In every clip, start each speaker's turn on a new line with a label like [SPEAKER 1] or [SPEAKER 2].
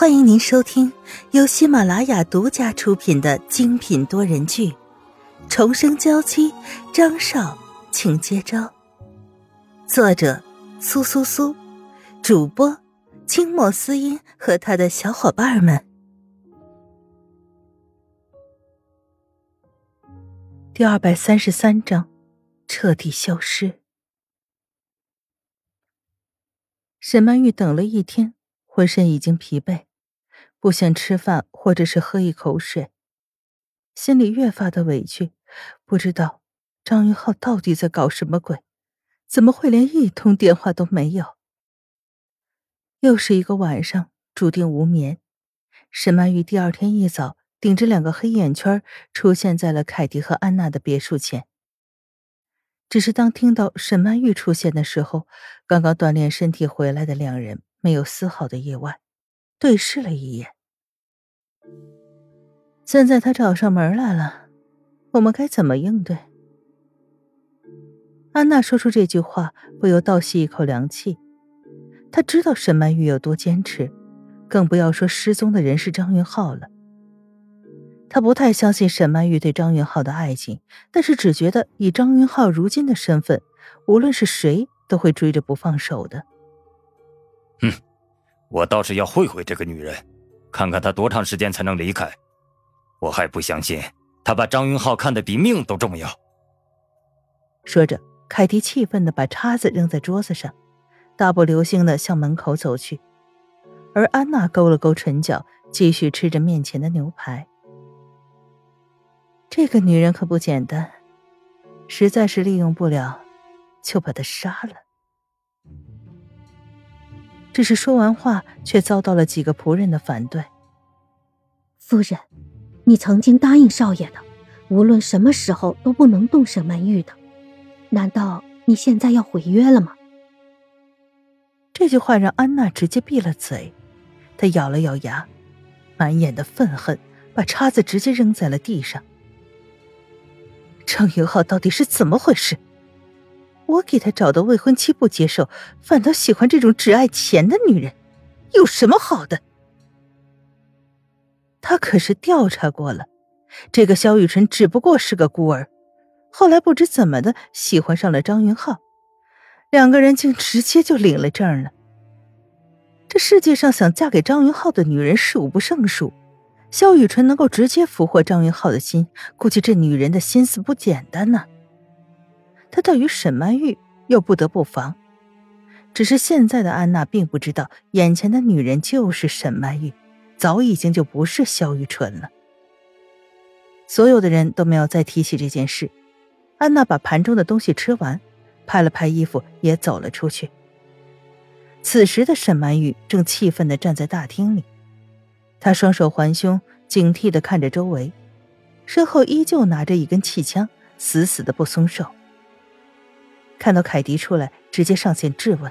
[SPEAKER 1] 欢迎您收听由喜马拉雅独家出品的精品多人剧《重生娇妻》，张少，请接招。作者：苏苏苏，主播：清末思音和他的小伙伴们。第二百三十三章，彻底消失。沈曼玉等了一天，浑身已经疲惫。不想吃饭，或者是喝一口水，心里越发的委屈。不知道张云浩到底在搞什么鬼？怎么会连一通电话都没有？又是一个晚上，注定无眠。沈曼玉第二天一早，顶着两个黑眼圈，出现在了凯迪和安娜的别墅前。只是当听到沈曼玉出现的时候，刚刚锻炼身体回来的两人没有丝毫的意外。对视了一眼，现在他找上门来了，我们该怎么应对？安娜说出这句话，不由倒吸一口凉气。她知道沈曼玉有多坚持，更不要说失踪的人是张云浩了。她不太相信沈曼玉对张云浩的爱情，但是只觉得以张云浩如今的身份，无论是谁都会追着不放手的。
[SPEAKER 2] 我倒是要会会这个女人，看看她多长时间才能离开。我还不相信她把张云浩看得比命都重要。
[SPEAKER 1] 说着，凯蒂气愤的把叉子扔在桌子上，大步流星的向门口走去。而安娜勾了勾唇角，继续吃着面前的牛排。这个女人可不简单，实在是利用不了，就把她杀了。只是说完话，却遭到了几个仆人的反对。
[SPEAKER 3] 夫人，你曾经答应少爷的，无论什么时候都不能动沈曼玉的，难道你现在要毁约了吗？
[SPEAKER 1] 这句话让安娜直接闭了嘴，她咬了咬牙，满眼的愤恨，把叉子直接扔在了地上。张云浩到底是怎么回事？我给他找的未婚妻不接受，反倒喜欢这种只爱钱的女人，有什么好的？他可是调查过了，这个萧雨辰只不过是个孤儿，后来不知怎么的喜欢上了张云浩，两个人竟直接就领了证了。这世界上想嫁给张云浩的女人数不胜数，萧雨辰能够直接俘获张云浩的心，估计这女人的心思不简单呢。他对于沈曼玉又不得不防，只是现在的安娜并不知道，眼前的女人就是沈曼玉，早已经就不是萧雨纯了。所有的人都没有再提起这件事。安娜把盘中的东西吃完，拍了拍衣服，也走了出去。此时的沈曼玉正气愤的站在大厅里，她双手环胸，警惕的看着周围，身后依旧拿着一根气枪，死死的不松手。看到凯迪出来，直接上前质问：“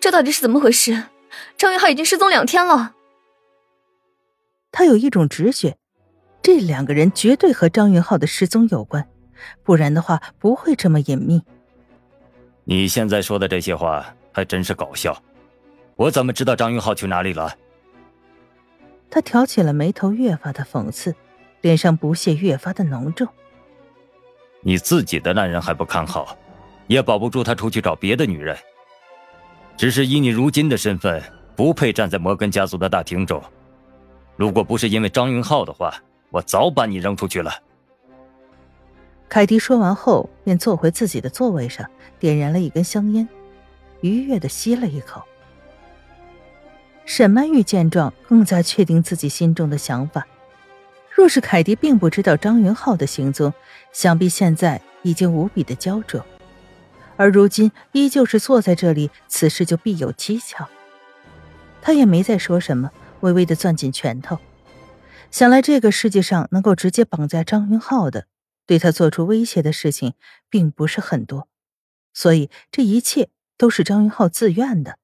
[SPEAKER 4] 这到底是怎么回事？张云浩已经失踪两天了。”
[SPEAKER 1] 他有一种直觉，这两个人绝对和张云浩的失踪有关，不然的话不会这么隐秘。
[SPEAKER 2] 你现在说的这些话还真是搞笑，我怎么知道张云浩去哪里了？
[SPEAKER 1] 他挑起了眉头，越发的讽刺，脸上不屑越发的浓重。
[SPEAKER 2] 你自己的男人还不看好，也保不住他出去找别的女人。只是以你如今的身份，不配站在摩根家族的大厅中。如果不是因为张云浩的话，我早把你扔出去了。
[SPEAKER 1] 凯蒂说完后，便坐回自己的座位上，点燃了一根香烟，愉悦的吸了一口。沈曼玉见状，更加确定自己心中的想法。若是凯蒂并不知道张云浩的行踪，想必现在已经无比的焦灼，而如今依旧是坐在这里，此事就必有蹊跷。他也没再说什么，微微的攥紧拳头。想来这个世界上能够直接绑架张云浩的，对他做出威胁的事情并不是很多，所以这一切都是张云浩自愿的。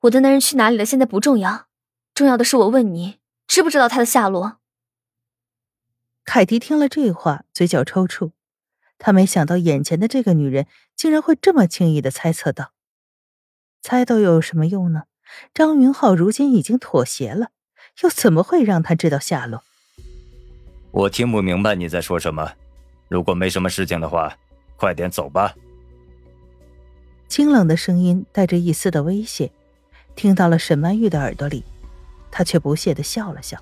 [SPEAKER 4] 我的男人去哪里了？现在不重要，重要的是我问你，知不知道他的下落？
[SPEAKER 1] 凯蒂听了这话，嘴角抽搐。他没想到眼前的这个女人竟然会这么轻易的猜测到。猜到又有什么用呢？张云浩如今已经妥协了，又怎么会让他知道下落？
[SPEAKER 2] 我听不明白你在说什么。如果没什么事情的话，快点走吧。
[SPEAKER 1] 清冷的声音带着一丝的威胁，听到了沈曼玉的耳朵里，她却不屑的笑了笑。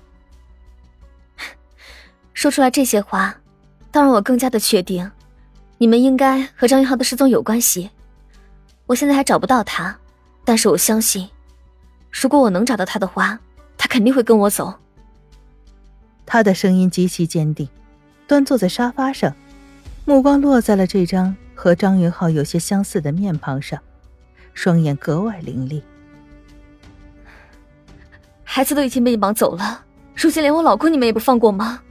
[SPEAKER 4] 说出来这些话，倒让我更加的确定，你们应该和张云浩的失踪有关系。我现在还找不到他，但是我相信，如果我能找到他的话，他肯定会跟我走。
[SPEAKER 1] 他的声音极其坚定，端坐在沙发上，目光落在了这张和张云浩有些相似的面庞上，双眼格外凌厉。
[SPEAKER 4] 孩子都已经被你绑走了，如今连我老公你们也不放过吗？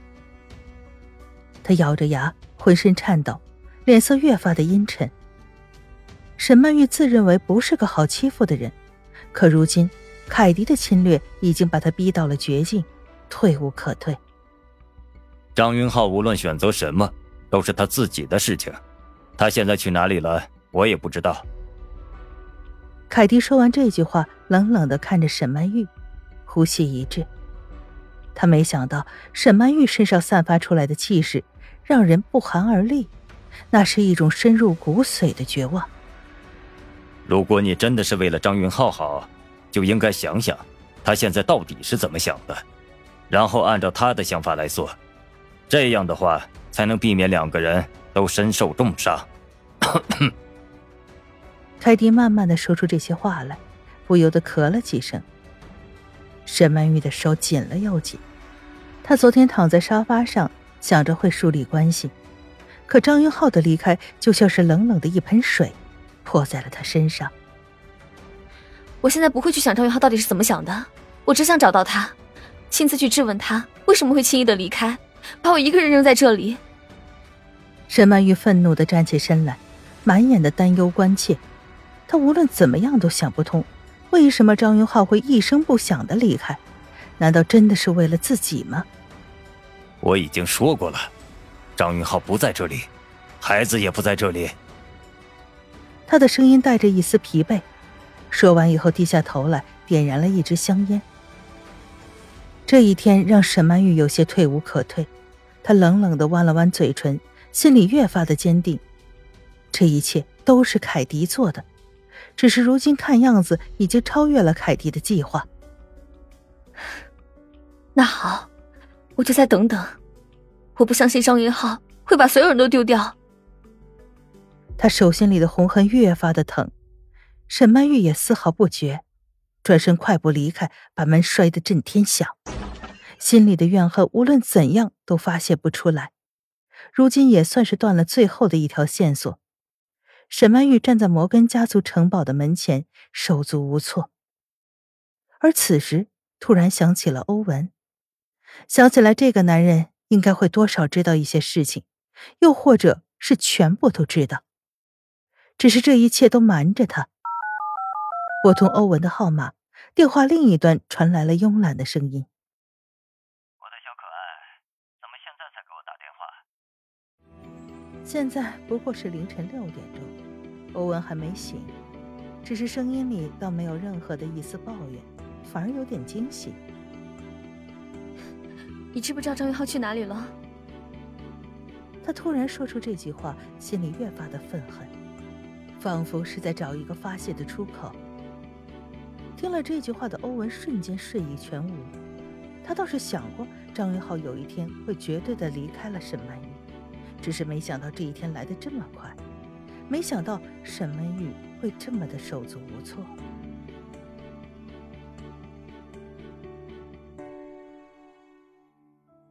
[SPEAKER 1] 他咬着牙，浑身颤抖，脸色越发的阴沉。沈曼玉自认为不是个好欺负的人，可如今凯迪的侵略已经把他逼到了绝境，退无可退。
[SPEAKER 2] 张云浩无论选择什么，都是他自己的事情。他现在去哪里了，我也不知道。
[SPEAKER 1] 凯迪说完这句话，冷冷的看着沈曼玉，呼吸一滞。他没想到沈曼玉身上散发出来的气势，让人不寒而栗，那是一种深入骨髓的绝望。
[SPEAKER 2] 如果你真的是为了张云浩好，就应该想想他现在到底是怎么想的，然后按照他的想法来做，这样的话才能避免两个人都身受重伤。
[SPEAKER 1] 凯蒂慢慢的说出这些话来，不由得咳了几声。沈曼玉的手紧了又紧，她昨天躺在沙发上想着会树立关系，可张云浩的离开就像是冷冷的一盆水。泼在了他身上。
[SPEAKER 4] 我现在不会去想张云浩到底是怎么想的，我只想找到他，亲自去质问他为什么会轻易的离开，把我一个人扔在这里。
[SPEAKER 1] 沈曼玉愤怒的站起身来，满眼的担忧关切。她无论怎么样都想不通，为什么张云浩会一声不响的离开？难道真的是为了自己吗？
[SPEAKER 2] 我已经说过了，张云浩不在这里，孩子也不在这里。
[SPEAKER 1] 他的声音带着一丝疲惫，说完以后低下头来，点燃了一支香烟。这一天让沈曼玉有些退无可退，她冷冷的弯了弯嘴唇，心里越发的坚定，这一切都是凯迪做的，只是如今看样子已经超越了凯迪的计划。
[SPEAKER 4] 那好，我就再等等，我不相信张云浩会把所有人都丢掉。
[SPEAKER 1] 他手心里的红痕越发的疼，沈曼玉也丝毫不觉，转身快步离开，把门摔得震天响。心里的怨恨无论怎样都发泄不出来，如今也算是断了最后的一条线索。沈曼玉站在摩根家族城堡的门前，手足无措。而此时，突然想起了欧文，想起来这个男人应该会多少知道一些事情，又或者是全部都知道。只是这一切都瞒着他。拨通欧文的号码，电话另一端传来了慵懒的声音：“
[SPEAKER 5] 我的小可爱，怎么现在才给
[SPEAKER 1] 我打电话？”现在不过是凌晨六点钟，欧文还没醒，只是声音里倒没有任何的一丝抱怨，反而有点惊喜。
[SPEAKER 4] 你知不知道张云浩去哪里了？
[SPEAKER 1] 他突然说出这句话，心里越发的愤恨。仿佛是在找一个发泄的出口。听了这句话的欧文瞬间睡意全无。他倒是想过张云浩有一天会绝对的离开了沈曼玉，只是没想到这一天来的这么快，没想到沈曼玉会这么的手足无措。